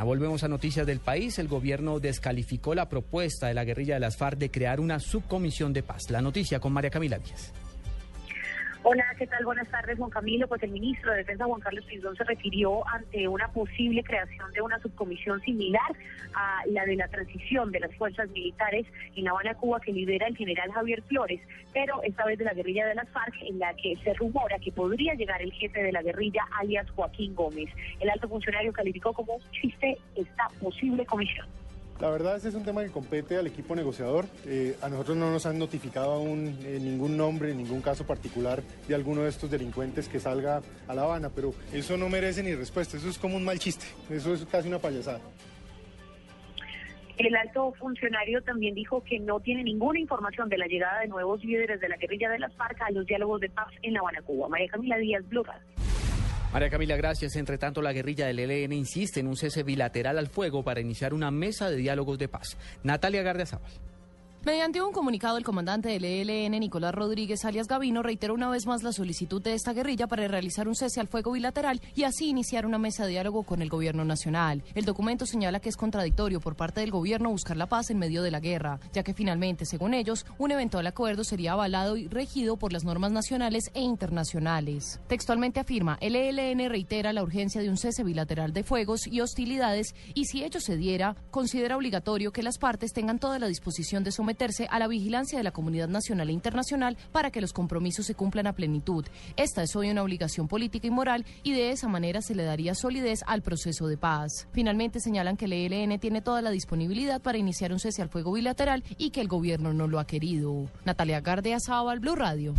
Volvemos a noticias del país. El gobierno descalificó la propuesta de la guerrilla de las FARC de crear una subcomisión de paz. La noticia con María Camila Díaz. Hola, ¿qué tal? Buenas tardes, Juan Camilo. Pues el ministro de Defensa, Juan Carlos Pizón, se refirió ante una posible creación de una subcomisión similar a la de la transición de las fuerzas militares en La Habana, Cuba, que lidera el general Javier Flores, pero esta vez de la guerrilla de las FARC, en la que se rumora que podría llegar el jefe de la guerrilla, alias Joaquín Gómez. El alto funcionario calificó como un chiste esta posible comisión. La verdad, este es un tema que compete al equipo negociador. Eh, a nosotros no nos han notificado aún eh, ningún nombre, ningún caso particular de alguno de estos delincuentes que salga a La Habana, pero eso no merece ni respuesta, eso es como un mal chiste, eso es casi una payasada. El alto funcionario también dijo que no tiene ninguna información de la llegada de nuevos líderes de la guerrilla de las FARC a los diálogos de paz en La Habana, Cuba. María Camila Díaz, Blue María Camila, gracias. Entre tanto, la guerrilla del ELN insiste en un cese bilateral al fuego para iniciar una mesa de diálogos de paz. Natalia Gardiazabal. Mediante un comunicado, el comandante del ELN, Nicolás Rodríguez alias Gavino, reiteró una vez más la solicitud de esta guerrilla para realizar un cese al fuego bilateral y así iniciar una mesa de diálogo con el gobierno nacional. El documento señala que es contradictorio por parte del gobierno buscar la paz en medio de la guerra, ya que finalmente, según ellos, un eventual acuerdo sería avalado y regido por las normas nacionales e internacionales. Textualmente afirma, el ELN reitera la urgencia de un cese bilateral de fuegos y hostilidades y si ello se diera, considera obligatorio que las partes tengan toda la disposición de someter a la vigilancia de la comunidad nacional e internacional para que los compromisos se cumplan a plenitud. Esta es hoy una obligación política y moral y de esa manera se le daría solidez al proceso de paz. Finalmente señalan que el ELN tiene toda la disponibilidad para iniciar un cese al fuego bilateral y que el gobierno no lo ha querido. Natalia Gardea Blue Radio.